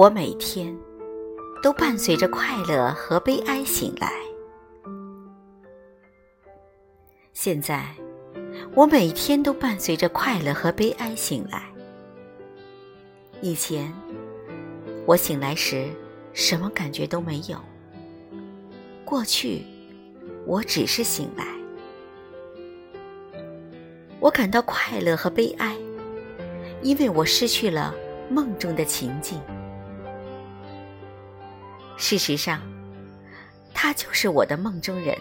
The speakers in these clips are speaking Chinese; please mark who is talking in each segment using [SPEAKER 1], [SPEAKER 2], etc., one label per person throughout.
[SPEAKER 1] 我每天都伴随着快乐和悲哀醒来。现在我每天都伴随着快乐和悲哀醒来。以前我醒来时什么感觉都没有。过去，我只是醒来，我感到快乐和悲哀，因为我失去了梦中的情境。事实上，他就是我的梦中人。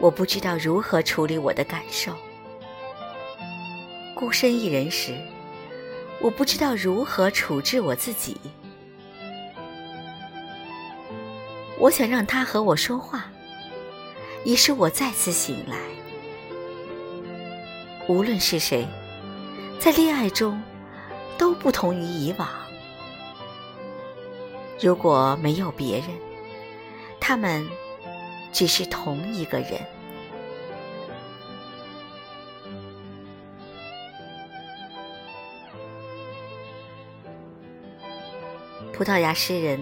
[SPEAKER 1] 我不知道如何处理我的感受。孤身一人时，我不知道如何处置我自己。我想让他和我说话，以使我再次醒来。无论是谁，在恋爱中都不同于以往。如果没有别人，他们只是同一个人。葡萄牙诗人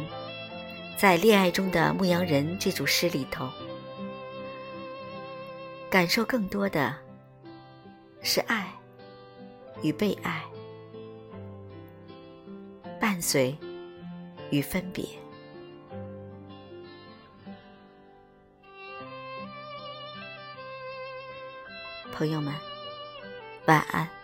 [SPEAKER 1] 在《恋爱中的牧羊人》这组诗里头，感受更多的是爱与被爱，伴随。与分别，朋友们，晚安。